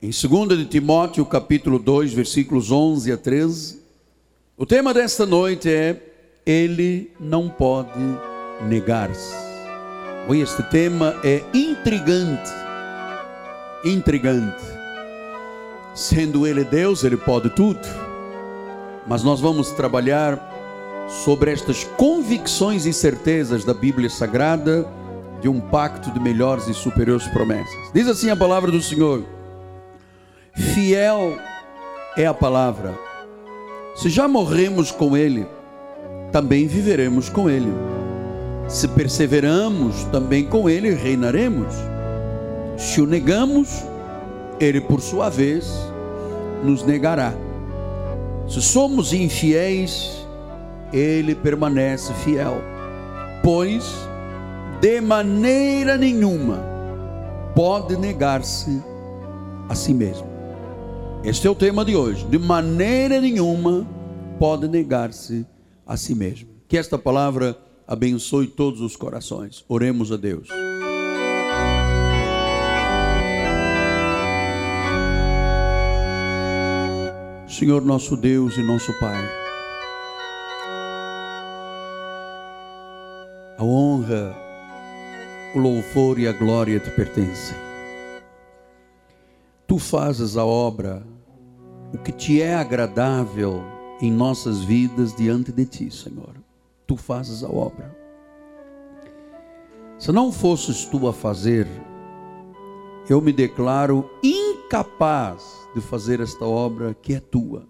Em 2 de Timóteo, capítulo 2, versículos 11 a 13, o tema desta noite é Ele não pode negar-se. Este tema é intrigante, intrigante. Sendo Ele Deus, Ele pode tudo, mas nós vamos trabalhar sobre estas convicções e certezas da Bíblia Sagrada de um pacto de melhores e superiores promessas. Diz assim a palavra do Senhor: Fiel é a palavra. Se já morremos com Ele, também viveremos com Ele. Se perseveramos, também com Ele reinaremos. Se o negamos, Ele, por sua vez, nos negará. Se somos infiéis, Ele permanece fiel, pois de maneira nenhuma pode negar-se a si mesmo. Este é o tema de hoje. De maneira nenhuma pode negar-se a si mesmo. Que esta palavra abençoe todos os corações. Oremos a Deus. Senhor nosso Deus e nosso Pai, a honra, o louvor e a glória te pertencem. Tu fazes a obra, o que te é agradável em nossas vidas diante de ti, Senhor. Tu fazes a obra. Se não fosses tu a fazer, eu me declaro incapaz de fazer esta obra que é tua.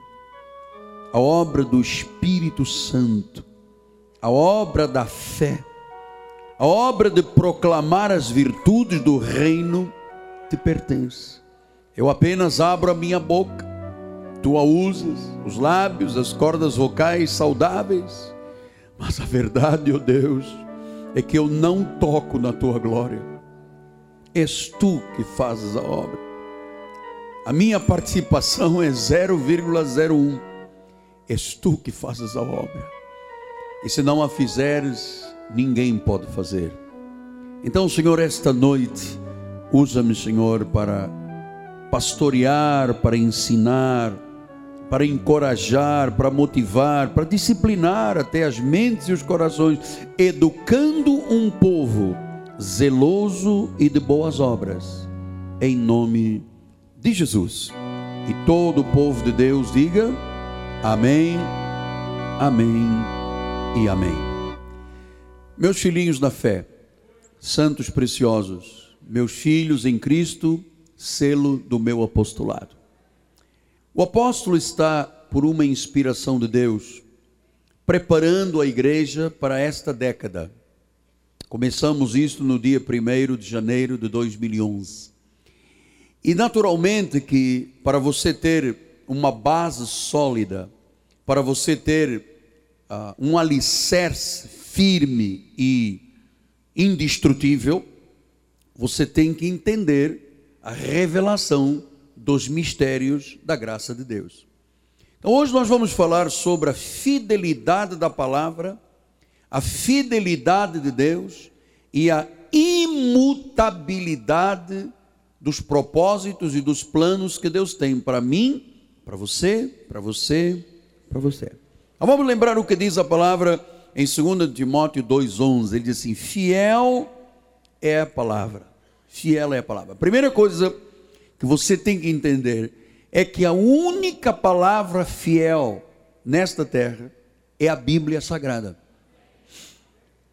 A obra do Espírito Santo, a obra da fé, a obra de proclamar as virtudes do reino te pertence. Eu apenas abro a minha boca, tu a usas, os lábios, as cordas vocais saudáveis, mas a verdade, ó oh Deus, é que eu não toco na tua glória. És tu que fazes a obra. A minha participação é 0,01. És tu que fazes a obra. E se não a fizeres, ninguém pode fazer. Então, Senhor, esta noite, usa-me, Senhor, para pastorear, para ensinar, para encorajar, para motivar, para disciplinar até as mentes e os corações, educando um povo zeloso e de boas obras, em nome de Jesus. E todo o povo de Deus diga: Amém, Amém e Amém. Meus filhinhos da fé, santos preciosos, meus filhos em Cristo, selo do meu apostolado. O apóstolo está, por uma inspiração de Deus, preparando a igreja para esta década. Começamos isso no dia 1 de janeiro de 2011. E naturalmente que para você ter uma base sólida, para você ter uh, um alicerce firme e indestrutível, você tem que entender a revelação dos mistérios da graça de Deus. Então, hoje nós vamos falar sobre a fidelidade da palavra, a fidelidade de Deus e a imutabilidade dos propósitos e dos planos que Deus tem para mim, para você, para você, para você. Então, vamos lembrar o que diz a palavra em 2 Timóteo 2,11, ele diz assim: fiel é a palavra. Fiel é a palavra. A primeira coisa que você tem que entender é que a única palavra fiel nesta terra é a Bíblia Sagrada.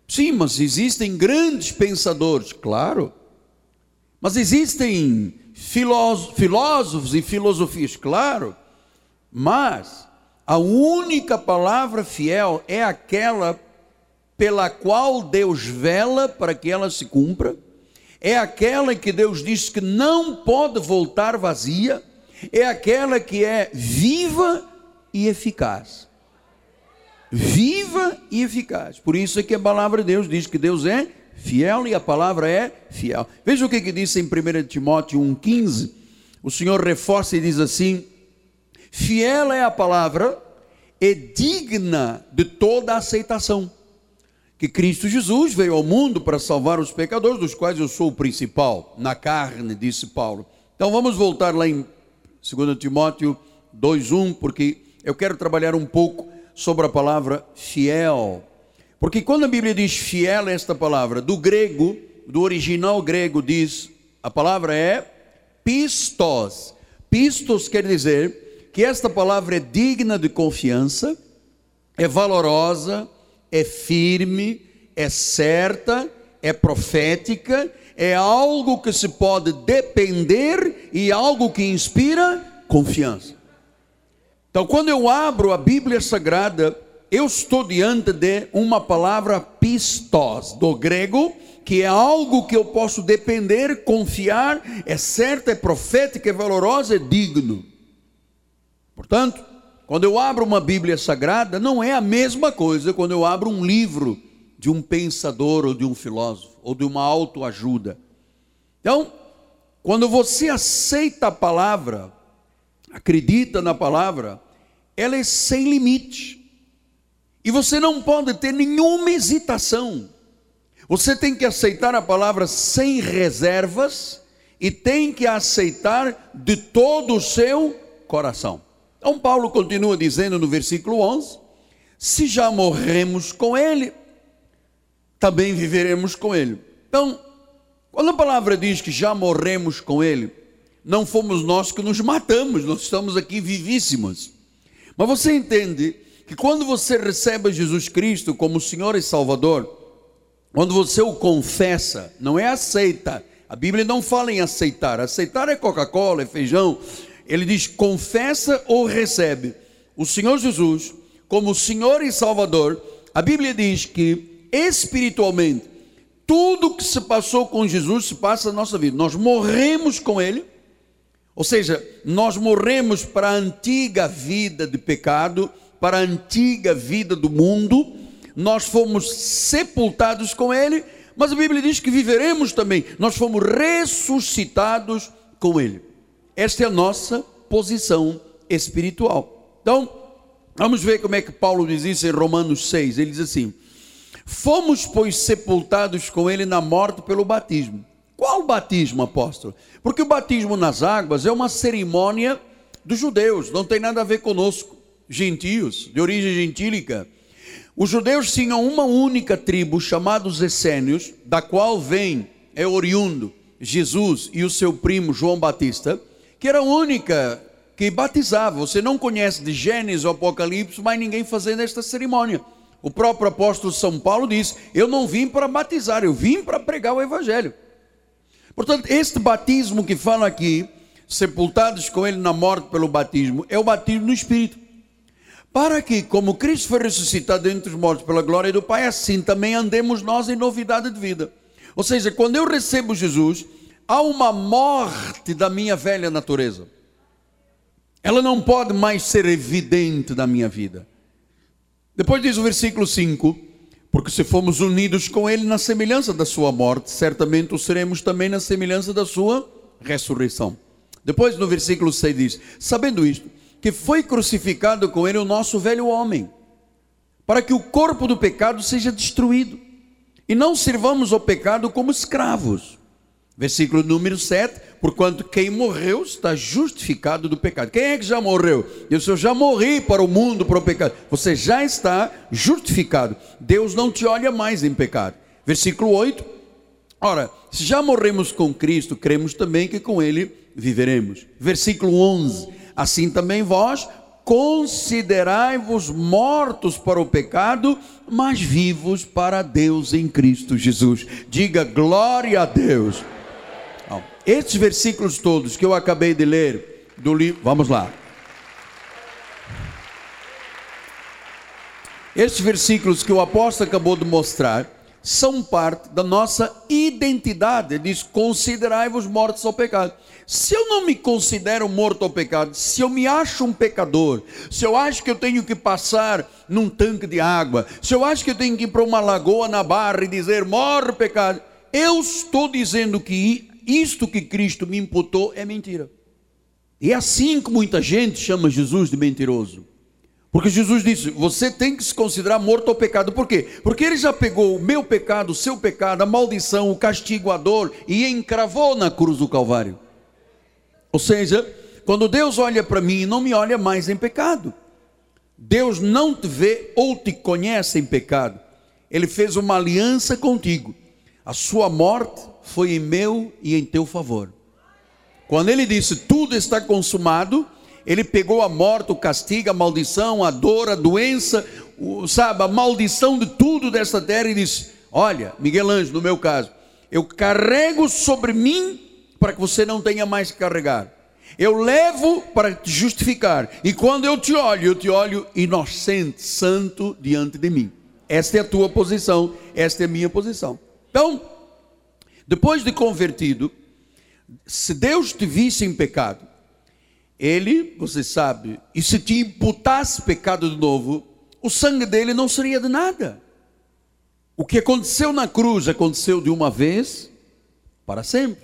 Sim, mas existem grandes pensadores, claro. Mas existem filósofos e filosofias, claro. Mas a única palavra fiel é aquela pela qual Deus vela para que ela se cumpra, é aquela que Deus diz que não pode voltar vazia, é aquela que é viva e eficaz. Viva e eficaz. Por isso é que a palavra de Deus diz que Deus é fiel e a palavra é fiel. Veja o que, que diz em 1 Timóteo 1,15. O Senhor reforça e diz assim: Fiel é a palavra e digna de toda aceitação. Que Cristo Jesus veio ao mundo para salvar os pecadores, dos quais eu sou o principal, na carne, disse Paulo. Então vamos voltar lá em 2 Timóteo 2:1, porque eu quero trabalhar um pouco sobre a palavra fiel. Porque quando a Bíblia diz fiel esta palavra, do grego, do original grego diz, a palavra é pistos. Pistos quer dizer que esta palavra é digna de confiança, é valorosa, é firme, é certa, é profética, é algo que se pode depender e algo que inspira confiança. Então, quando eu abro a Bíblia Sagrada, eu estou diante de uma palavra pistos, do grego, que é algo que eu posso depender, confiar, é certa, é profética, é valorosa, é digno. Portanto, quando eu abro uma Bíblia Sagrada, não é a mesma coisa quando eu abro um livro de um pensador ou de um filósofo ou de uma autoajuda. Então, quando você aceita a palavra, acredita na palavra, ela é sem limite. E você não pode ter nenhuma hesitação. Você tem que aceitar a palavra sem reservas e tem que aceitar de todo o seu coração. Então, Paulo continua dizendo no versículo 11: Se já morremos com Ele, também viveremos com Ele. Então, quando a palavra diz que já morremos com Ele, não fomos nós que nos matamos, nós estamos aqui vivíssimos. Mas você entende que quando você recebe Jesus Cristo como Senhor e Salvador, quando você o confessa, não é aceita. A Bíblia não fala em aceitar. Aceitar é Coca-Cola, é feijão. Ele diz confessa ou recebe. O Senhor Jesus, como Senhor e Salvador, a Bíblia diz que espiritualmente, tudo que se passou com Jesus se passa na nossa vida. Nós morremos com Ele ou seja, nós morremos para a antiga vida de pecado, para a antiga vida do mundo, nós fomos sepultados com Ele, mas a Bíblia diz que viveremos também, nós fomos ressuscitados com Ele. Esta é a nossa posição espiritual. Então, vamos ver como é que Paulo diz isso em Romanos 6. Ele diz assim: Fomos, pois, sepultados com Ele na morte pelo batismo qual batismo, apóstolo? Porque o batismo nas águas é uma cerimônia dos judeus, não tem nada a ver conosco, gentios, de origem gentílica. Os judeus tinham uma única tribo, chamada os essênios, da qual vem, é oriundo, Jesus e o seu primo João Batista, que era a única que batizava. Você não conhece de Gênesis ou Apocalipse, mas ninguém fazendo esta cerimônia. O próprio apóstolo São Paulo diz: Eu não vim para batizar, eu vim para pregar o Evangelho. Portanto, este batismo que fala aqui, sepultados com ele na morte pelo batismo, é o batismo no Espírito. Para que, como Cristo foi ressuscitado entre os mortos pela glória do Pai, assim também andemos nós em novidade de vida. Ou seja, quando eu recebo Jesus, há uma morte da minha velha natureza. Ela não pode mais ser evidente na minha vida. Depois diz o versículo 5: porque se fomos unidos com Ele na semelhança da Sua morte, certamente o seremos também na semelhança da Sua ressurreição. Depois no versículo 6 diz: Sabendo isto, que foi crucificado com Ele o nosso velho homem, para que o corpo do pecado seja destruído, e não sirvamos ao pecado como escravos. Versículo número 7: Porquanto quem morreu está justificado do pecado. Quem é que já morreu? Eu, eu já morri para o mundo, para o pecado. Você já está justificado. Deus não te olha mais em pecado. Versículo 8: Ora, se já morremos com Cristo, cremos também que com Ele viveremos. Versículo 11: Assim também vós considerai-vos mortos para o pecado, mas vivos para Deus em Cristo Jesus. Diga glória a Deus. Estes versículos todos que eu acabei de ler do livro, vamos lá. Estes versículos que o apóstolo acabou de mostrar são parte da nossa identidade. Ele diz: considerai-vos mortos ao pecado. Se eu não me considero morto ao pecado, se eu me acho um pecador, se eu acho que eu tenho que passar num tanque de água, se eu acho que eu tenho que ir para uma lagoa na barra e dizer morre pecado, eu estou dizendo que isto que Cristo me imputou é mentira. E é assim que muita gente chama Jesus de mentiroso. Porque Jesus disse: você tem que se considerar morto ao pecado. Por quê? Porque ele já pegou o meu pecado, o seu pecado, a maldição, o castigo, a dor e encravou na cruz do Calvário. Ou seja, quando Deus olha para mim, não me olha mais em pecado. Deus não te vê ou te conhece em pecado. Ele fez uma aliança contigo. A sua morte foi em meu e em teu favor. Quando ele disse tudo está consumado, ele pegou a morte, o castigo, a maldição, a dor, a doença, o, sabe, a maldição de tudo desta terra e disse: Olha, Miguel Anjo, no meu caso, eu carrego sobre mim para que você não tenha mais que carregar. Eu levo para te justificar. E quando eu te olho, eu te olho inocente, santo diante de mim. Esta é a tua posição, esta é a minha posição. Então, depois de convertido, se Deus te visse em pecado, ele, você sabe, e se te imputasse pecado de novo, o sangue dele não seria de nada. O que aconteceu na cruz aconteceu de uma vez para sempre.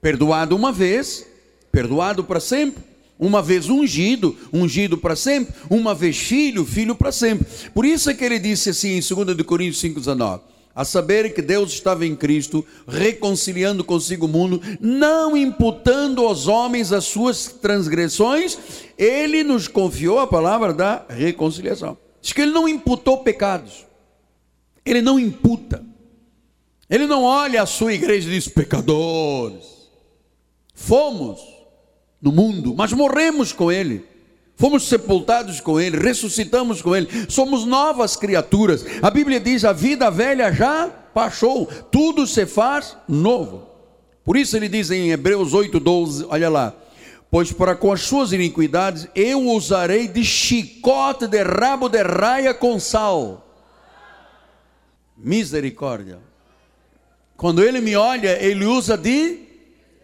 Perdoado uma vez, perdoado para sempre. Uma vez ungido, ungido para sempre. Uma vez filho, filho para sempre. Por isso é que ele disse assim em 2 Coríntios 5,19: a saber que Deus estava em Cristo, reconciliando consigo o mundo, não imputando aos homens as suas transgressões, ele nos confiou a palavra da reconciliação. Diz que ele não imputou pecados, ele não imputa, ele não olha a sua igreja e diz: pecadores, fomos no mundo, mas morremos com ele. Fomos sepultados com Ele, ressuscitamos com Ele, somos novas criaturas. A Bíblia diz: a vida velha já passou, tudo se faz novo. Por isso ele diz em Hebreus 8,12: olha lá, pois para com as suas iniquidades eu usarei de chicote de rabo de raia com sal. Misericórdia. Quando ele me olha, ele usa de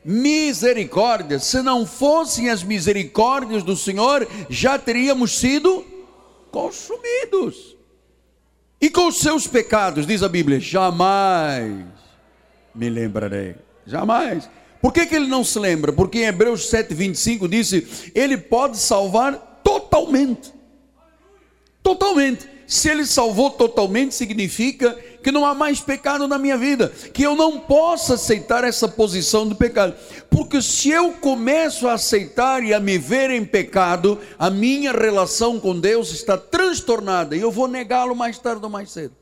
misericórdia. Se não fossem as misericórdias do Senhor, já teríamos sido consumidos. E com os seus pecados, diz a Bíblia, jamais me lembrarei. Jamais. Por que, que ele não se lembra? Porque em Hebreus 7,25 disse: Ele pode salvar totalmente. Totalmente. Se ele salvou totalmente, significa que não há mais pecado na minha vida, que eu não posso aceitar essa posição de pecado, porque se eu começo a aceitar e a me ver em pecado, a minha relação com Deus está transtornada e eu vou negá-lo mais tarde ou mais cedo.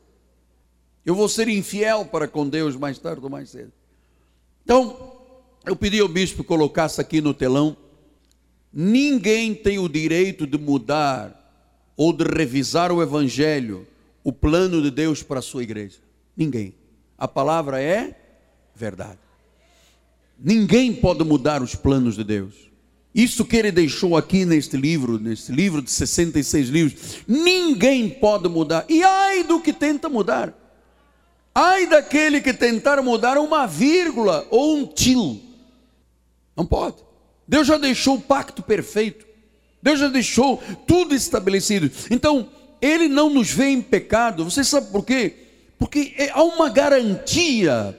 Eu vou ser infiel para com Deus mais tarde ou mais cedo. Então, eu pedi ao bispo que colocasse aqui no telão: ninguém tem o direito de mudar ou de revisar o Evangelho, o plano de Deus para a sua igreja? Ninguém. A palavra é verdade. Ninguém pode mudar os planos de Deus. Isso que ele deixou aqui neste livro, neste livro de 66 livros, ninguém pode mudar. E ai do que tenta mudar. Ai daquele que tentar mudar uma vírgula ou um til. Não pode. Deus já deixou o pacto perfeito. Deus já deixou tudo estabelecido. Então, Ele não nos vê em pecado. Você sabe por quê? Porque é, há uma garantia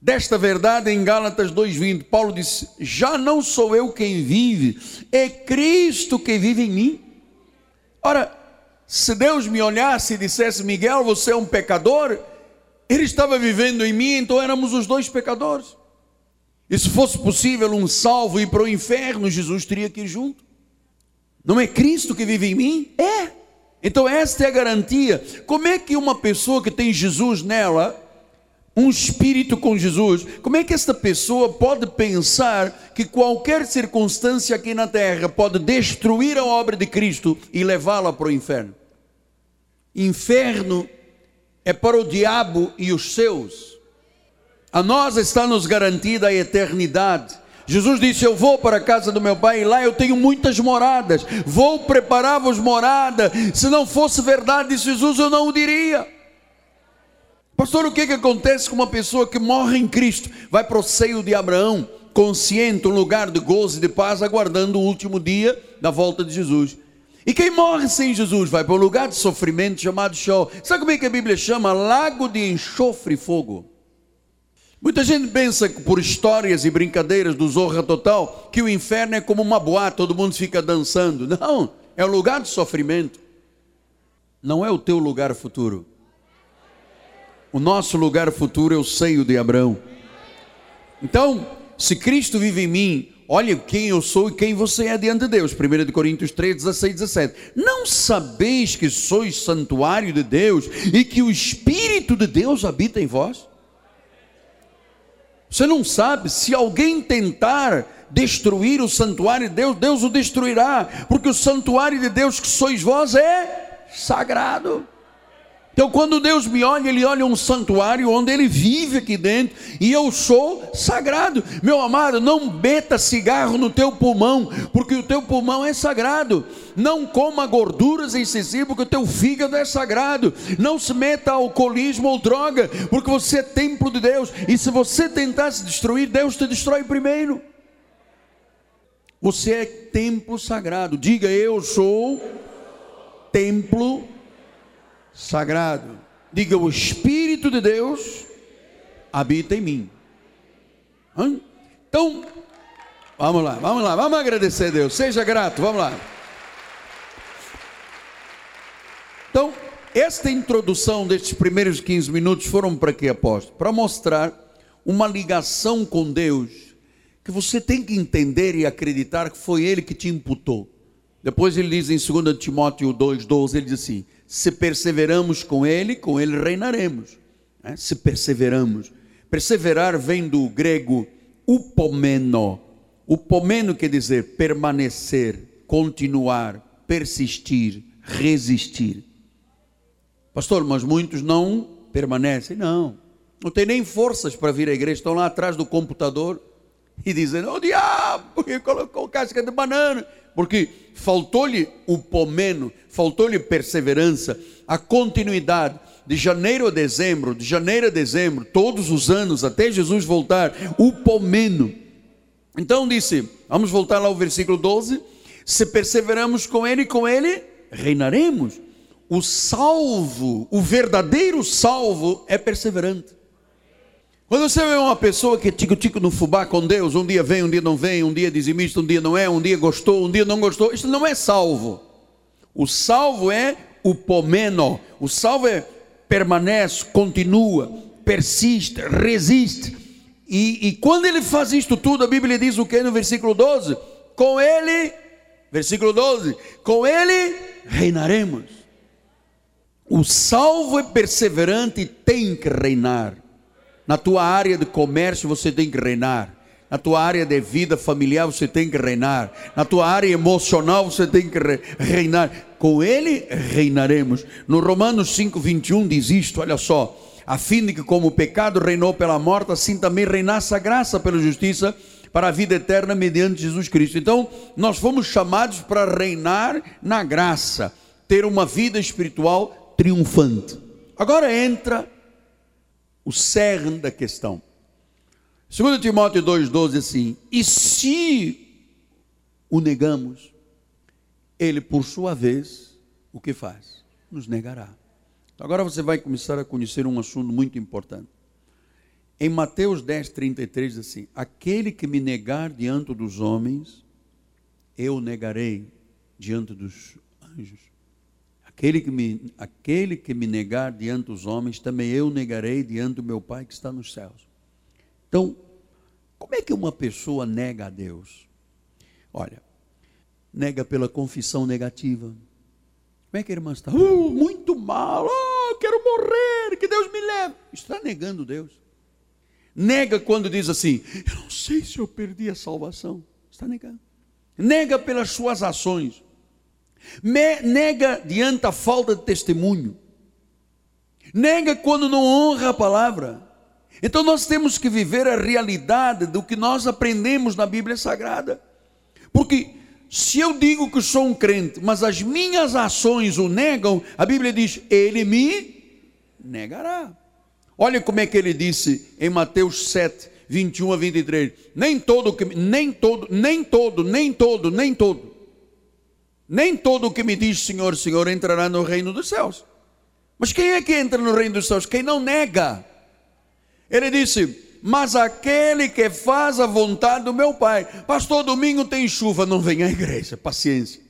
desta verdade em Gálatas 2:20. Paulo disse: "Já não sou eu quem vive, é Cristo que vive em mim". Ora, se Deus me olhasse e dissesse: "Miguel, você é um pecador", ele estava vivendo em mim, então éramos os dois pecadores. E se fosse possível um salvo ir para o inferno, Jesus teria que ir junto. Não é Cristo que vive em mim? É. Então esta é a garantia. Como é que uma pessoa que tem Jesus nela, um espírito com Jesus, como é que esta pessoa pode pensar que qualquer circunstância aqui na terra pode destruir a obra de Cristo e levá-la para o inferno? Inferno é para o diabo e os seus. A nós está nos garantida a eternidade. Jesus disse: Eu vou para a casa do meu pai e lá eu tenho muitas moradas. Vou preparar-vos morada. Se não fosse verdade, disse Jesus, eu não o diria. Pastor, o que, que acontece com uma pessoa que morre em Cristo? Vai para o seio de Abraão, consciente, um lugar de gozo e de paz, aguardando o último dia da volta de Jesus. E quem morre sem Jesus vai para um lugar de sofrimento chamado Show. Sabe como é que a Bíblia chama? Lago de enxofre e fogo. Muita gente pensa por histórias e brincadeiras do Zorra Total que o inferno é como uma boate, todo mundo fica dançando. Não, é o lugar de sofrimento. Não é o teu lugar futuro. O nosso lugar futuro é o seio de Abraão. Então, se Cristo vive em mim, Olha quem eu sou e quem você é diante de Deus. 1 Coríntios 3, 16, 17. Não sabeis que sois santuário de Deus e que o Espírito de Deus habita em vós? Você não sabe, se alguém tentar destruir o santuário de Deus, Deus o destruirá, porque o santuário de Deus que sois vós é sagrado. Então, quando Deus me olha, Ele olha um santuário onde Ele vive aqui dentro e eu sou sagrado. Meu amado, não beta cigarro no teu pulmão, porque o teu pulmão é sagrado. Não coma gorduras excessivas, porque o teu fígado é sagrado. Não se meta alcoolismo ou droga, porque você é templo de Deus. E se você tentar se destruir, Deus te destrói primeiro. Você é templo sagrado. Diga, eu sou templo sagrado sagrado. Diga: o Espírito de Deus habita em mim. Hã? Então, vamos lá, vamos lá, vamos agradecer a Deus. Seja grato, vamos lá. Então, esta introdução destes primeiros 15 minutos foram para quê, apóstolo? Para mostrar uma ligação com Deus que você tem que entender e acreditar que foi Ele que te imputou. Depois ele diz em 2 Timóteo 2,12, ele diz assim: se perseveramos com Ele, com Ele reinaremos. É? Se perseveramos. Perseverar vem do grego upomeno. Upomeno quer dizer permanecer, continuar, persistir, resistir. Pastor, mas muitos não permanecem. Não. Não tem nem forças para vir à igreja. Estão lá atrás do computador e dizendo: Ô oh, diabo, porque colocou casca de banana porque faltou-lhe o pomeno, faltou-lhe perseverança, a continuidade de janeiro a dezembro, de janeiro a dezembro, todos os anos, até Jesus voltar, o pomeno. Então disse, vamos voltar lá ao versículo 12: se perseveramos com Ele, com Ele reinaremos. O salvo, o verdadeiro salvo é perseverante. Quando você vê uma pessoa que é tico-tico no fubá com Deus, um dia vem, um dia não vem, um dia é dizimista, um dia não é, um dia gostou, um dia não gostou, isso não é salvo. O salvo é o pomeno, o salvo é permanece, continua, persiste, resiste. E, e quando ele faz isto tudo, a Bíblia diz o que no versículo 12? Com ele, versículo 12, com ele reinaremos. O salvo é perseverante e tem que reinar. Na tua área de comércio você tem que reinar. Na tua área de vida familiar você tem que reinar. Na tua área emocional você tem que reinar. Com ele reinaremos. No Romanos 5:21 diz isto, olha só, a fim de que como o pecado reinou pela morte, assim também reinasse a graça pela justiça para a vida eterna mediante Jesus Cristo. Então, nós fomos chamados para reinar na graça, ter uma vida espiritual triunfante. Agora entra o cerne da questão. 2 Timóteo 2,12 assim: E se o negamos, ele por sua vez, o que faz? Nos negará. Agora você vai começar a conhecer um assunto muito importante. Em Mateus 10, 33 diz assim: Aquele que me negar diante dos homens, eu negarei diante dos anjos. Aquele que, me, aquele que me negar diante dos homens, também eu negarei diante do meu Pai que está nos céus. Então, como é que uma pessoa nega a Deus? Olha, nega pela confissão negativa. Como é que a irmã está? Uh, muito mal, oh, quero morrer, que Deus me leve. Está negando Deus. Nega quando diz assim: Eu não sei se eu perdi a salvação. Está negando. Nega pelas suas ações. Me nega diante a falta de testemunho. Nega quando não honra a palavra. Então nós temos que viver a realidade do que nós aprendemos na Bíblia Sagrada. Porque se eu digo que sou um crente, mas as minhas ações o negam, a Bíblia diz: Ele me negará. Olha como é que ele disse em Mateus 7, 21 a 23. Nem todo, nem todo, nem todo, nem todo, nem todo nem todo o que me diz Senhor, Senhor entrará no reino dos céus. Mas quem é que entra no reino dos céus? Quem não nega. Ele disse: Mas aquele que faz a vontade do meu Pai. Pastor, domingo tem chuva, não vem à igreja, paciência.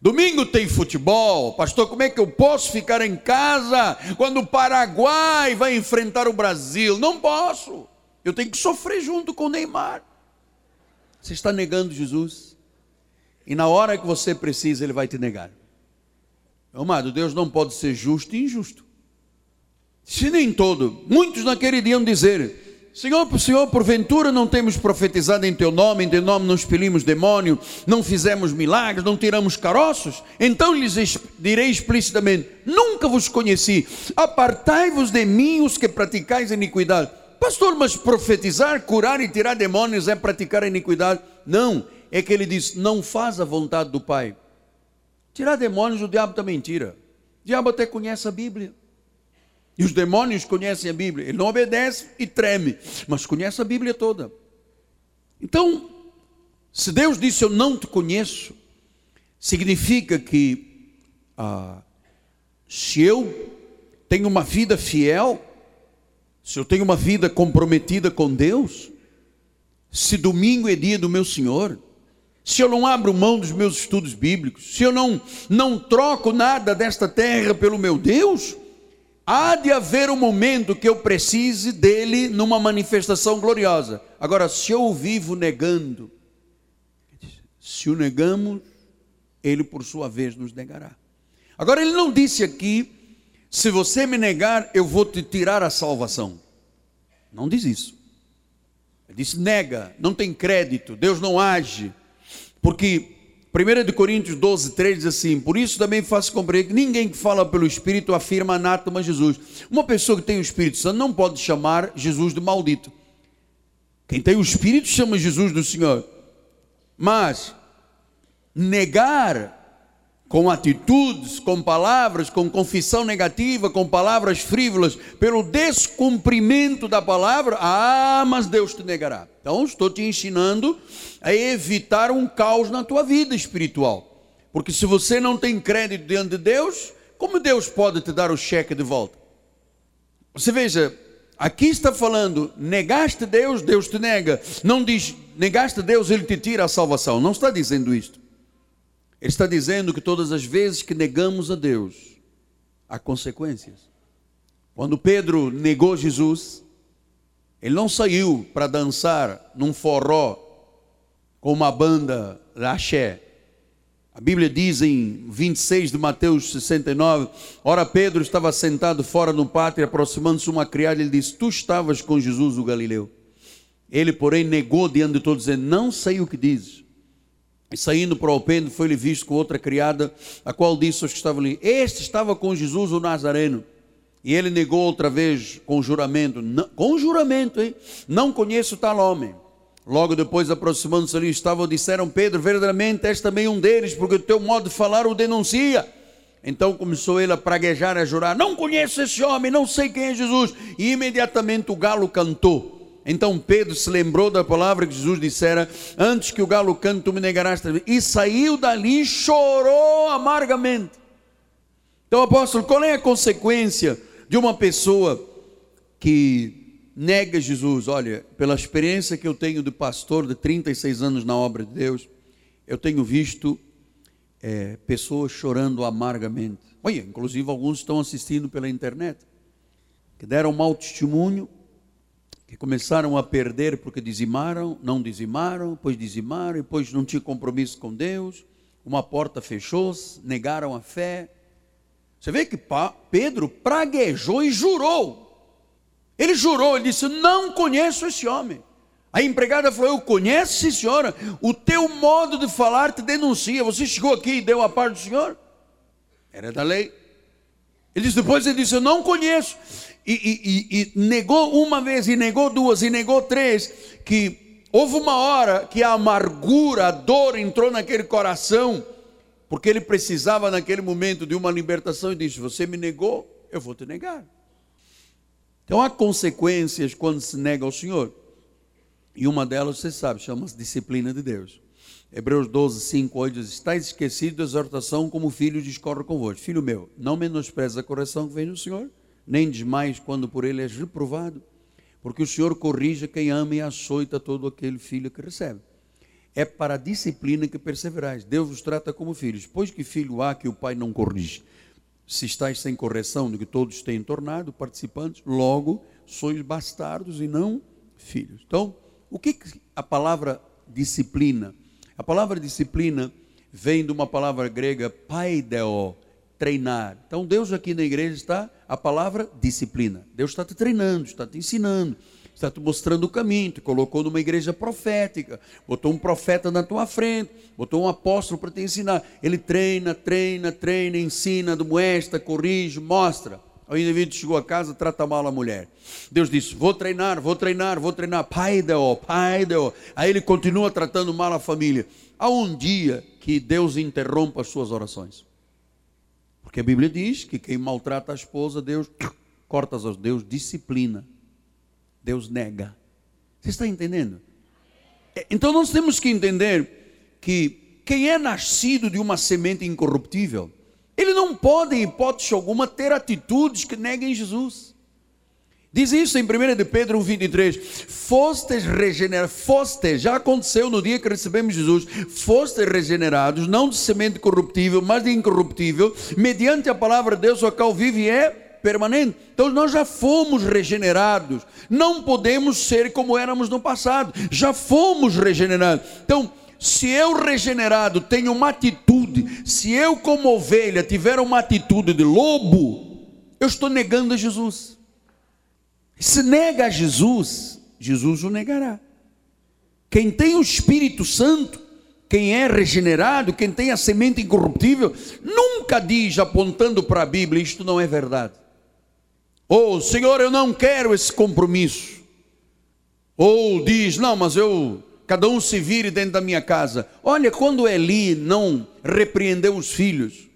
Domingo tem futebol, pastor. Como é que eu posso ficar em casa quando o Paraguai vai enfrentar o Brasil? Não posso. Eu tenho que sofrer junto com o Neymar. Você está negando Jesus. E na hora que você precisa, ele vai te negar. Amado, Deus não pode ser justo e injusto. Se nem todo, muitos naquele dia iam dizer: Senhor, Senhor, porventura não temos profetizado em teu nome, em teu nome não expelimos demônio, não fizemos milagres, não tiramos caroços? Então lhes direi explicitamente: Nunca vos conheci, apartai-vos de mim os que praticais iniquidade. Pastor, mas profetizar, curar e tirar demônios é praticar iniquidade? Não, é que ele diz: Não faz a vontade do Pai. Tirar demônios, o diabo também tira. O diabo até conhece a Bíblia. E os demônios conhecem a Bíblia. Ele não obedece e treme, mas conhece a Bíblia toda. Então, se Deus disse eu não te conheço, significa que ah, se eu tenho uma vida fiel, se eu tenho uma vida comprometida com Deus, se domingo é dia do meu Senhor, se eu não abro mão dos meus estudos bíblicos, se eu não, não troco nada desta terra pelo meu Deus, há de haver um momento que eu precise dele numa manifestação gloriosa. Agora, se eu vivo negando, se o negamos, ele por sua vez nos negará. Agora, ele não disse aqui, se você me negar, eu vou te tirar a salvação. Não diz isso. Ele disse: nega, não tem crédito, Deus não age. Porque 1 Coríntios 12, 3 diz assim: Por isso também faço compreender que ninguém que fala pelo Espírito afirma anátema Jesus. Uma pessoa que tem o Espírito Santo não pode chamar Jesus de maldito. Quem tem o Espírito chama Jesus do Senhor. Mas negar com atitudes, com palavras, com confissão negativa, com palavras frívolas, pelo descumprimento da palavra, ah, mas Deus te negará. Então, estou te ensinando a evitar um caos na tua vida espiritual. Porque se você não tem crédito diante de Deus, como Deus pode te dar o cheque de volta? Você veja, aqui está falando, negaste Deus, Deus te nega. Não diz, negaste Deus, Ele te tira a salvação. Não está dizendo isto. Ele está dizendo que todas as vezes que negamos a Deus, há consequências. Quando Pedro negou Jesus, ele não saiu para dançar num forró com uma banda axé. A Bíblia diz em 26 de Mateus 69, ora Pedro estava sentado fora no pátio, aproximando-se uma criada, ele disse, tu estavas com Jesus o Galileu. Ele, porém, negou diante de todos, dizendo, não sei o que dizes. E saindo para o alpendre, foi-lhe visto com outra criada, a qual disse aos que estavam ali: Este estava com Jesus o Nazareno. E ele negou outra vez com juramento, não, com juramento, hein? Não conheço tal homem. Logo depois, aproximando-se ali, estavam, disseram Pedro: Verdadeiramente és também um deles, porque o teu modo de falar o denuncia. Então começou ele a praguejar, a jurar: Não conheço esse homem, não sei quem é Jesus. E imediatamente o galo cantou. Então Pedro se lembrou da palavra que Jesus dissera: Antes que o galo cante, tu me negarás. E saiu dali e chorou amargamente. Então, apóstolo, qual é a consequência de uma pessoa que nega Jesus? Olha, pela experiência que eu tenho de pastor de 36 anos na obra de Deus, eu tenho visto é, pessoas chorando amargamente. Olha, inclusive alguns estão assistindo pela internet, que deram mau testemunho que começaram a perder porque dizimaram, não dizimaram, depois dizimaram, depois não tinha compromisso com Deus, uma porta fechou-se, negaram a fé. Você vê que Pedro praguejou e jurou. Ele jurou, ele disse: Não conheço esse homem. A empregada falou: Eu conheço, senhora, o teu modo de falar te denuncia. Você chegou aqui e deu a parte do senhor? Era da lei. Ele disse, depois ele disse: Eu não conheço e, e, e, negou uma vez, e negou duas, e negou três, que houve uma hora que a amargura, a dor entrou naquele coração, porque ele precisava naquele momento de uma libertação, e disse: Você me negou, eu vou te negar. Então há consequências quando se nega ao Senhor, e uma delas você sabe, chama-se disciplina de Deus. Hebreus 12, 5, 8 diz: Estais esquecido da exortação como filho discorre convosco. Filho meu, não menospreze a correção que vem do Senhor nem desmais quando por ele és reprovado, porque o Senhor corrige quem ama e açoita todo aquele filho que recebe. É para a disciplina que perseverais. Deus vos trata como filhos. Pois que filho há que o pai não corrige? Se estáis sem correção, do que todos têm tornado participantes, logo sois bastardos e não filhos. Então, o que a palavra disciplina. A palavra disciplina vem de uma palavra grega paideo, treinar. Então Deus aqui na igreja está a palavra disciplina. Deus está te treinando, está te ensinando, está te mostrando o caminho, te colocou numa igreja profética, botou um profeta na tua frente, botou um apóstolo para te ensinar. Ele treina, treina, treina, ensina, demoestra, corrige, mostra. O indivíduo chegou a casa, trata mal a mulher. Deus disse: Vou treinar, vou treinar, vou treinar. Pai deo, pai deo. Aí ele continua tratando mal a família. Há um dia que Deus interrompa as suas orações. Porque a Bíblia diz que quem maltrata a esposa, Deus corta as Deus disciplina. Deus nega. Você está entendendo? É, então nós temos que entender que quem é nascido de uma semente incorruptível, ele não pode, em hipótese alguma, ter atitudes que neguem Jesus. Diz isso em 1 de Pedro 1,23. Fostes regenerados, foste, já aconteceu no dia que recebemos Jesus, fostes regenerados, não de semente corruptível, mas de incorruptível, mediante a palavra de Deus, a qual vive e é permanente. Então nós já fomos regenerados, não podemos ser como éramos no passado, já fomos regenerados. Então, se eu regenerado tenho uma atitude, se eu como ovelha tiver uma atitude de lobo, eu estou negando a Jesus. Se nega a Jesus, Jesus o negará. Quem tem o Espírito Santo, quem é regenerado, quem tem a semente incorruptível, nunca diz apontando para a Bíblia: isto não é verdade. Ou, Senhor, eu não quero esse compromisso. Ou diz: não, mas eu cada um se vire dentro da minha casa. Olha, quando Eli não repreendeu os filhos,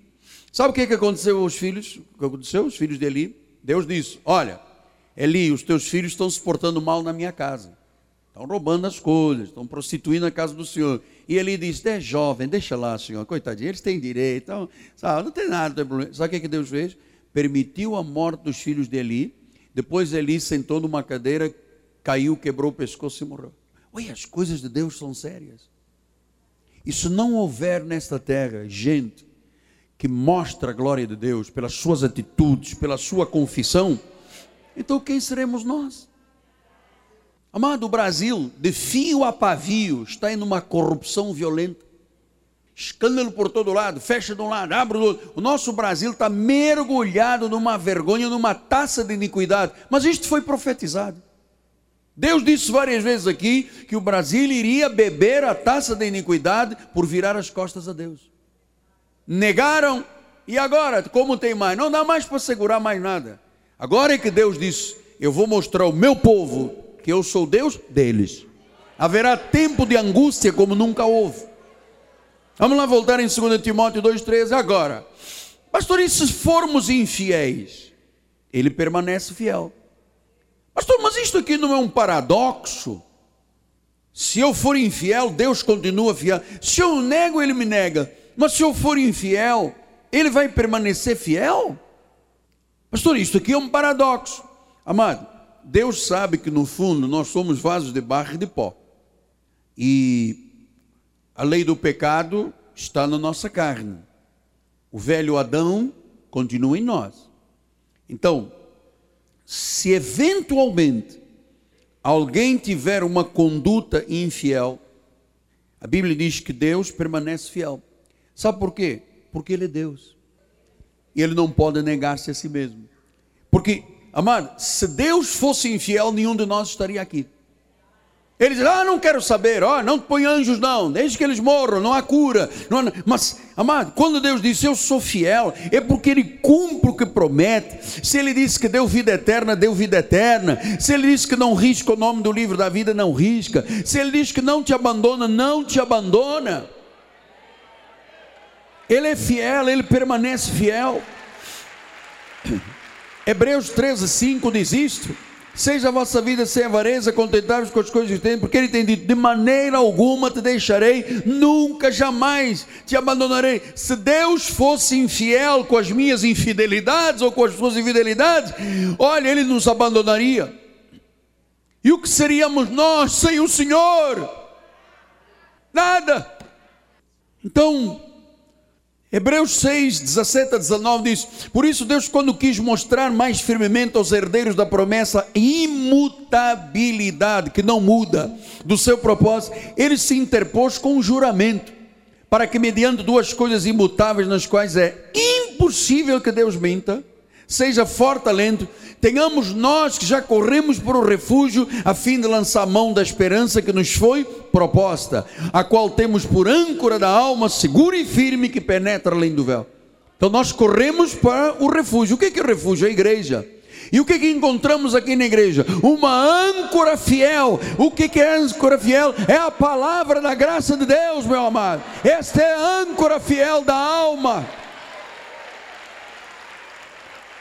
sabe o que, que aconteceu aos filhos? O que aconteceu? Os filhos de Eli? Deus disse: Olha, Eli, os teus filhos estão se portando mal na minha casa. Estão roubando as coisas, estão prostituindo a casa do Senhor. E Eli disse: É jovem, deixa lá, Senhor, coitadinho, eles têm direito, então, sabe, não tem nada, não tem problema. Sabe o que, que Deus fez? Permitiu a morte dos filhos de Eli. Depois Eli sentou numa cadeira, caiu, quebrou o pescoço e morreu. Oi, as coisas de Deus são sérias. E se não houver nesta terra gente que mostra a glória de Deus pelas suas atitudes, pela sua confissão, então quem seremos nós? Amado, o Brasil, de fio a pavio, está em uma corrupção violenta. Escândalo por todo lado, fecha de um lado, abre do outro. O nosso Brasil está mergulhado numa vergonha, numa taça de iniquidade. Mas isto foi profetizado. Deus disse várias vezes aqui que o Brasil iria beber a taça da iniquidade por virar as costas a Deus. Negaram, e agora, como tem mais? Não dá mais para segurar mais nada. Agora é que Deus disse: Eu vou mostrar ao meu povo que eu sou Deus deles. Haverá tempo de angústia como nunca houve. Vamos lá voltar em 2 Timóteo 2,13 agora. Pastor, e se formos infiéis? Ele permanece fiel. Pastor, mas isto aqui não é um paradoxo? Se eu for infiel, Deus continua fiel. Se eu nego, Ele me nega. Mas se eu for infiel, Ele vai permanecer fiel? Pastor, isto aqui é um paradoxo. Amado, Deus sabe que no fundo nós somos vasos de barro e de pó. E a lei do pecado está na nossa carne. O velho Adão continua em nós. Então, se eventualmente alguém tiver uma conduta infiel, a Bíblia diz que Deus permanece fiel. Sabe por quê? Porque Ele é Deus. E Ele não pode negar-se a si mesmo. Porque, amado, se Deus fosse infiel, nenhum de nós estaria aqui. Ele diz: Ah, não quero saber, oh, não põe anjos, não, desde que eles morram, não há cura. Não há... Mas, amado, quando Deus diz eu sou fiel, é porque Ele cumpre o que promete. Se Ele disse que deu vida eterna, deu vida eterna. Se Ele disse que não risca o nome do livro da vida, não risca. Se Ele diz que não te abandona, não te abandona. Ele é fiel, Ele permanece fiel. Hebreus 13, 5 diz isto. Seja a vossa vida sem avareza, contentáveis com as coisas que tem, porque ele tem dito: de maneira alguma te deixarei, nunca, jamais te abandonarei. Se Deus fosse infiel com as minhas infidelidades ou com as suas infidelidades, olha, ele nos abandonaria. E o que seríamos nós sem o Senhor? Nada. Então, Hebreus 6, 17 a 19 diz: Por isso, Deus, quando quis mostrar mais firmemente aos herdeiros da promessa imutabilidade, que não muda, do seu propósito, ele se interpôs com um juramento, para que, mediante duas coisas imutáveis, nas quais é impossível que Deus minta, seja forte alento, tenhamos nós que já corremos para o refúgio, a fim de lançar mão da esperança que nos foi proposta, a qual temos por âncora da alma segura e firme que penetra além do véu. Então nós corremos para o refúgio. O que é, o refúgio? A igreja. E o que, que encontramos aqui na igreja? Uma âncora fiel. O que, que é âncora fiel? É a palavra da graça de Deus, meu amado. Esta é a âncora fiel da alma.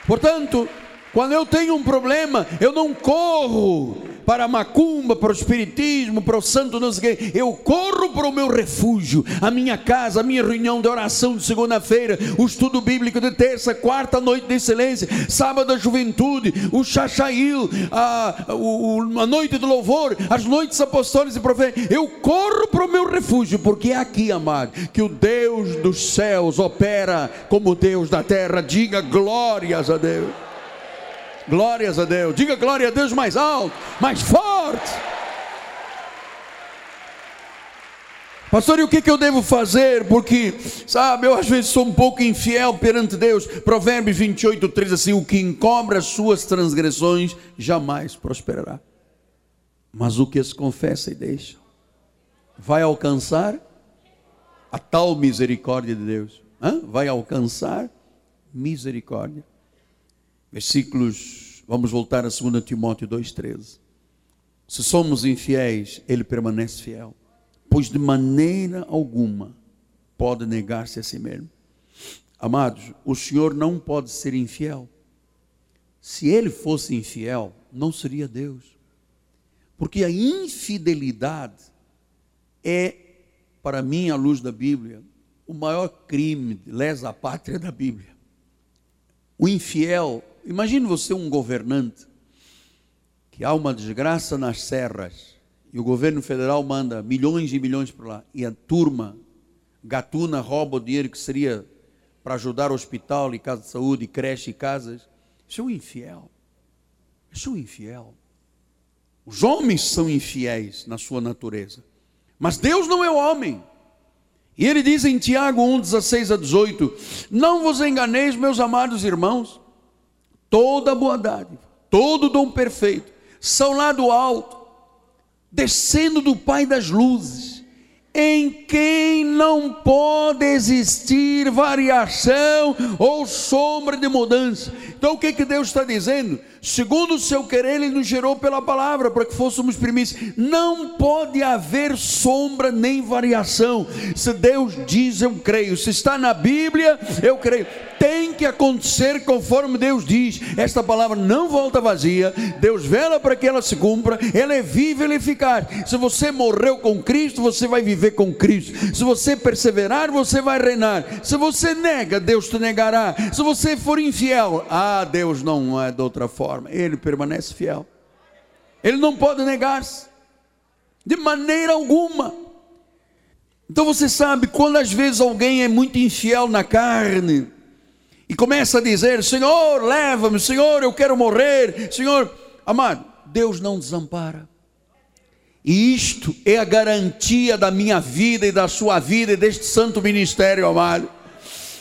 Portanto, quando eu tenho um problema, eu não corro para a macumba, para o espiritismo, para o santo, não sei o quê. Eu corro para o meu refúgio, a minha casa, a minha reunião de oração de segunda-feira, o estudo bíblico de terça, quarta noite de excelência, sábado a juventude, o chachail, a, o, a noite do louvor, as noites apostólicas e proféticas. Eu corro para o meu refúgio, porque é aqui, amado, que o Deus dos céus opera como Deus da terra. Diga glórias a Deus. Glórias a Deus. Diga glória a Deus mais alto, mais forte. Pastor, e o que, que eu devo fazer? Porque, sabe, eu às vezes sou um pouco infiel perante Deus. Provérbios 28, 3 assim: O que encobre as suas transgressões jamais prosperará. Mas o que se confessa e deixa vai alcançar a tal misericórdia de Deus. Hã? Vai alcançar misericórdia versículos, vamos voltar a 2 Timóteo 2,13. Se somos infiéis, ele permanece fiel, pois de maneira alguma pode negar-se a si mesmo. Amados, o Senhor não pode ser infiel. Se ele fosse infiel, não seria Deus. Porque a infidelidade é, para mim, à luz da Bíblia, o maior crime, lesa pátria da Bíblia. O infiel Imagine você um governante que há uma desgraça nas serras e o governo federal manda milhões e milhões para lá e a turma gatuna rouba o dinheiro que seria para ajudar o hospital e casa de saúde, creche e casas. Isso é um infiel. Isso é um infiel. Os homens são infiéis na sua natureza. Mas Deus não é homem. E ele diz em Tiago 1, 16 a 18: Não vos enganeis, meus amados irmãos toda boa dádiva, todo dom perfeito, são lá do alto, descendo do Pai das luzes, em quem não pode existir variação ou sombra de mudança. Então o que, que Deus está dizendo? Segundo o seu querer, Ele nos gerou pela palavra, para que fôssemos primícias. Não pode haver sombra nem variação. Se Deus diz, eu creio. Se está na Bíblia, eu creio. Tem que acontecer conforme Deus diz. Esta palavra não volta vazia. Deus vela para que ela se cumpra. Ela é viva e eficaz. Se você morreu com Cristo, você vai viver com Cristo. Se você perseverar, você vai reinar. Se você nega, Deus te negará. Se você for infiel, ah, Deus não é de outra forma forma, ele permanece fiel. Ele não pode negar-se, de maneira alguma. Então você sabe, quando às vezes alguém é muito infiel na carne, e começa a dizer: Senhor, leva-me, Senhor, eu quero morrer, Senhor, amado, Deus não desampara. E isto é a garantia da minha vida e da sua vida e deste santo ministério, amado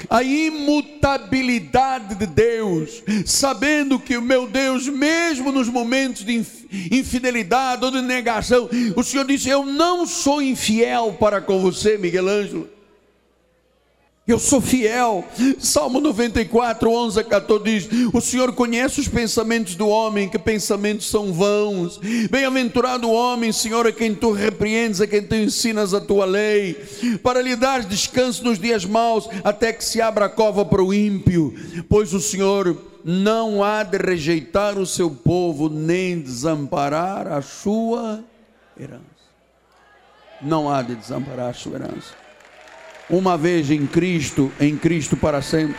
a imutabilidade de Deus, sabendo que o meu Deus, mesmo nos momentos de infidelidade ou de negação, o Senhor disse: Eu não sou infiel para com você, Miguel Ângelo. Eu sou fiel. Salmo 94, 11 a 14 diz: O Senhor conhece os pensamentos do homem, que pensamentos são vãos. Bem-aventurado o homem, Senhor, a quem tu repreendes, a quem tu ensinas a tua lei, para lhe dar descanso nos dias maus, até que se abra a cova para o ímpio. Pois o Senhor não há de rejeitar o seu povo, nem desamparar a sua herança. Não há de desamparar a sua herança uma vez em Cristo, em Cristo para sempre.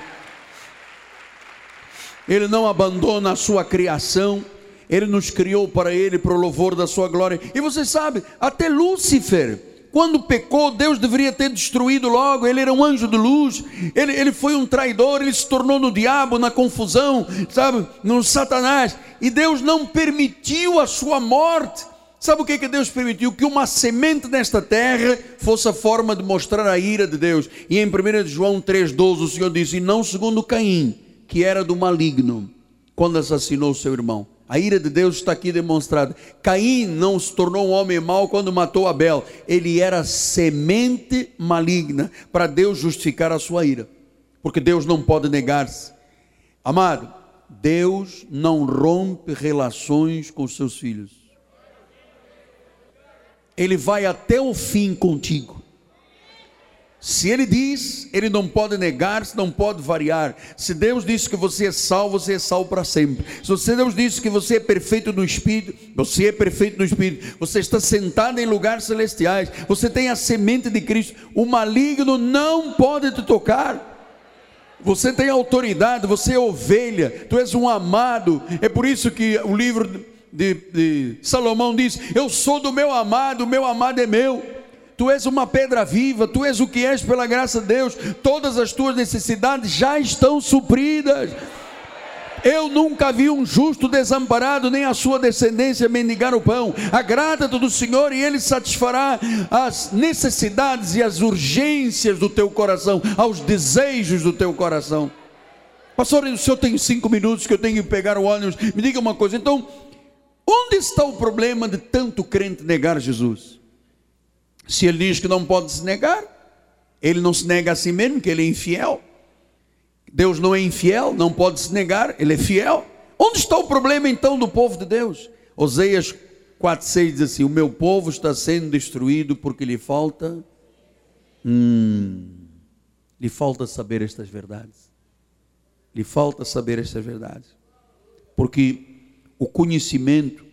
Ele não abandona a sua criação, ele nos criou para ele, para o louvor da sua glória. E você sabe, até Lúcifer, Quando pecou, Deus deveria ter destruído logo. Ele era um anjo de luz, ele, ele foi um traidor, ele se tornou no diabo, na confusão, sabe, no Satanás. E Deus não permitiu a sua morte. Sabe o que, que Deus permitiu? Que uma semente nesta terra fosse a forma de mostrar a ira de Deus. E em 1 João 3,12 o Senhor disse: E não segundo Caim, que era do maligno, quando assassinou seu irmão. A ira de Deus está aqui demonstrada. Caim não se tornou um homem mau quando matou Abel. Ele era semente maligna para Deus justificar a sua ira. Porque Deus não pode negar-se. Amado, Deus não rompe relações com seus filhos. Ele vai até o fim contigo. Se ele diz, ele não pode negar, não pode variar. Se Deus disse que você é salvo, você é salvo para sempre. Se Deus disse que você é perfeito no espírito, você é perfeito no espírito. Você está sentado em lugares celestiais. Você tem a semente de Cristo. O maligno não pode te tocar. Você tem autoridade, você é ovelha, tu és um amado. É por isso que o livro de, de Salomão diz: Eu sou do meu amado, o meu amado é meu. Tu és uma pedra viva, tu és o que és pela graça de Deus, todas as tuas necessidades já estão supridas. Eu nunca vi um justo desamparado, nem a sua descendência mendigar o pão. Agrada-te do Senhor e Ele satisfará as necessidades e as urgências do teu coração, aos desejos do teu coração. Pastor, o senhor tem cinco minutos que eu tenho que pegar o ônibus. Me diga uma coisa, então, Onde está o problema de tanto crente negar Jesus? Se ele diz que não pode se negar, ele não se nega a si mesmo, que ele é infiel. Deus não é infiel, não pode se negar, ele é fiel. Onde está o problema então do povo de Deus? Oseias 4,6 diz assim: O meu povo está sendo destruído porque lhe falta. Hum, lhe falta saber estas verdades. Lhe falta saber estas verdades. Porque o conhecimento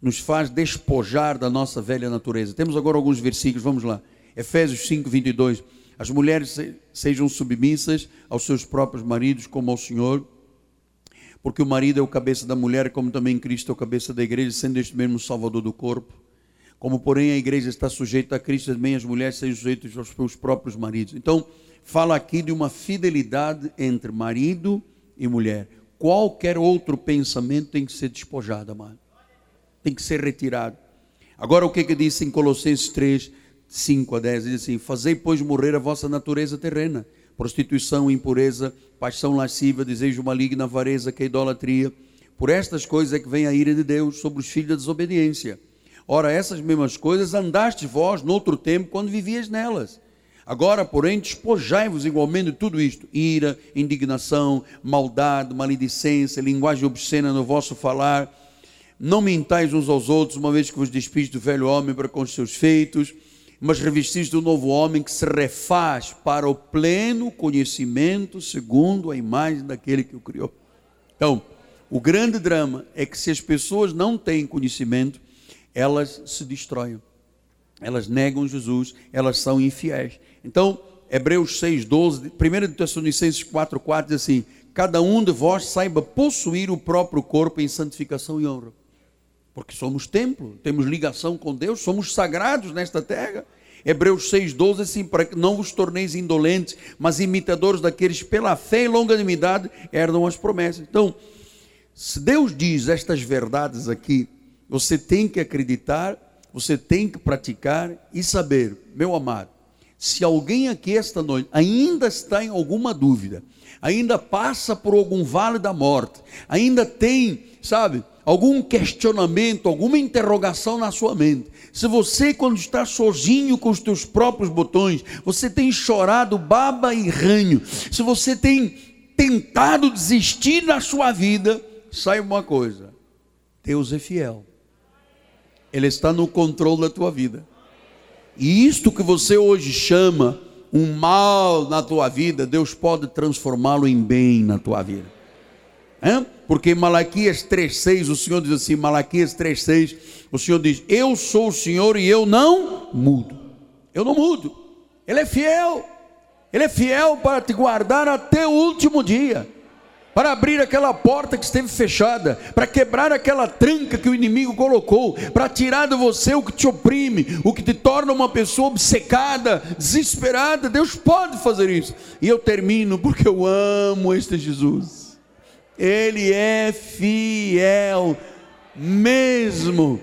nos faz despojar da nossa velha natureza. Temos agora alguns versículos, vamos lá. Efésios 5, 22. As mulheres sejam submissas aos seus próprios maridos, como ao Senhor, porque o marido é o cabeça da mulher, como também Cristo é o cabeça da igreja, sendo este mesmo salvador do corpo. Como, porém, a igreja está sujeita a Cristo, também as mulheres sejam sujeitas aos seus próprios maridos. Então, fala aqui de uma fidelidade entre marido e mulher qualquer outro pensamento tem que ser despojado, amado. Tem que ser retirado. Agora, o que que diz em Colossenses 3, 5 a 10? Diz assim: Fazei, pois, morrer a vossa natureza terrena, prostituição, impureza, paixão lasciva, desejo maligno, avareza, que é idolatria. Por estas coisas é que vem a ira de Deus sobre os filhos da desobediência. Ora, essas mesmas coisas andaste vós no outro tempo, quando vivias nelas Agora, porém, despojai-vos igualmente de tudo isto: ira, indignação, maldade, maledicência, linguagem obscena no vosso falar. Não mintais uns aos outros, uma vez que vos despis do velho homem para com os seus feitos, mas revestis do novo homem que se refaz para o pleno conhecimento segundo a imagem daquele que o criou. Então, o grande drama é que se as pessoas não têm conhecimento, elas se destroem. Elas negam Jesus, elas são infiéis. Então, Hebreus 6, 12, 1 Tessalonicenses 4, 4 diz assim: Cada um de vós saiba possuir o próprio corpo em santificação e honra. Porque somos templo, temos ligação com Deus, somos sagrados nesta terra. Hebreus 6, 12, assim, para que não vos torneis indolentes, mas imitadores daqueles pela fé e longanimidade herdam as promessas. Então, se Deus diz estas verdades aqui, você tem que acreditar, você tem que praticar e saber, meu amado, se alguém aqui esta noite ainda está em alguma dúvida, ainda passa por algum vale da morte, ainda tem, sabe, algum questionamento, alguma interrogação na sua mente. Se você, quando está sozinho com os teus próprios botões, você tem chorado baba e ranho, se você tem tentado desistir da sua vida, saiba uma coisa: Deus é fiel, Ele está no controle da tua vida. E isto que você hoje chama um mal na tua vida, Deus pode transformá-lo em bem na tua vida. É? Porque Malaquias 3,6, o Senhor diz assim: Malaquias 3,6, o Senhor diz: Eu sou o Senhor e eu não mudo. Eu não mudo. Ele é fiel. Ele é fiel para te guardar até o último dia. Para abrir aquela porta que esteve fechada, para quebrar aquela tranca que o inimigo colocou, para tirar de você o que te oprime, o que te torna uma pessoa obcecada, desesperada. Deus pode fazer isso. E eu termino porque eu amo este Jesus. Ele é fiel mesmo.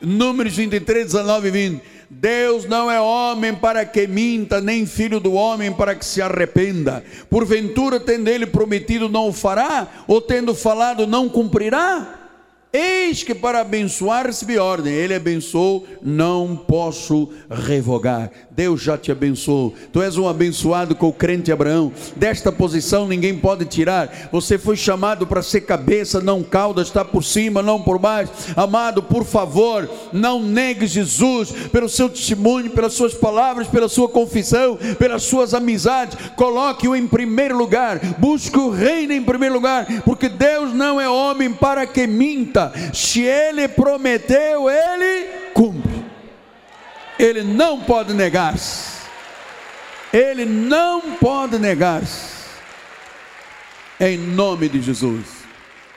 Números 23, 19 e 20. Deus não é homem para que minta, nem filho do homem para que se arrependa. Porventura, tendo ele prometido, não o fará, ou tendo falado, não cumprirá? Eis que para abençoar recebi ordem, ele abençoou, não posso revogar. Deus já te abençoou. Tu és um abençoado com o crente Abraão. Desta posição ninguém pode tirar. Você foi chamado para ser cabeça, não cauda, está por cima, não por baixo. Amado, por favor, não negue Jesus pelo seu testemunho, pelas suas palavras, pela sua confissão, pelas suas amizades. Coloque-o em primeiro lugar. Busque o reino em primeiro lugar, porque Deus não é homem para que minta se ele prometeu, ele cumpre. Ele não pode negar-se. Ele não pode negar-se. Em nome de Jesus.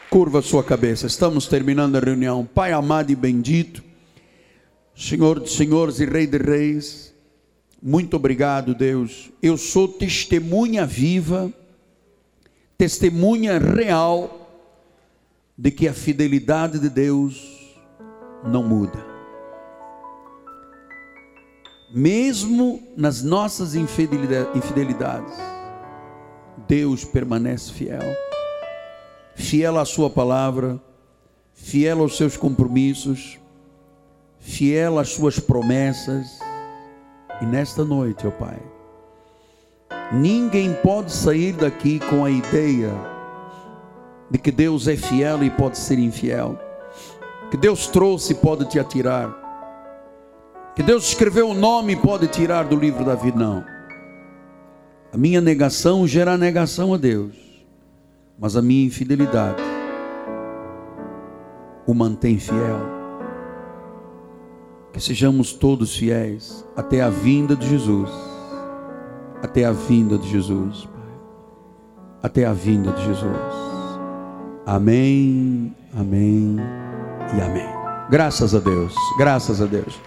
Curva sua cabeça. Estamos terminando a reunião. Pai amado e bendito, Senhor de senhores e Rei de reis, muito obrigado, Deus. Eu sou testemunha viva, testemunha real de que a fidelidade de Deus não muda. Mesmo nas nossas infidelidades, Deus permanece fiel. Fiel à Sua palavra, fiel aos seus compromissos, fiel às Suas promessas. E nesta noite, ó Pai, ninguém pode sair daqui com a ideia de que Deus é fiel e pode ser infiel, que Deus trouxe e pode te atirar, que Deus escreveu o nome pode tirar do livro da vida, não. A minha negação gera negação a Deus, mas a minha infidelidade o mantém fiel. Que sejamos todos fiéis até a vinda de Jesus. Até a vinda de Jesus, Pai. Até a vinda de Jesus. Amém, amém e amém. Graças a Deus, graças a Deus.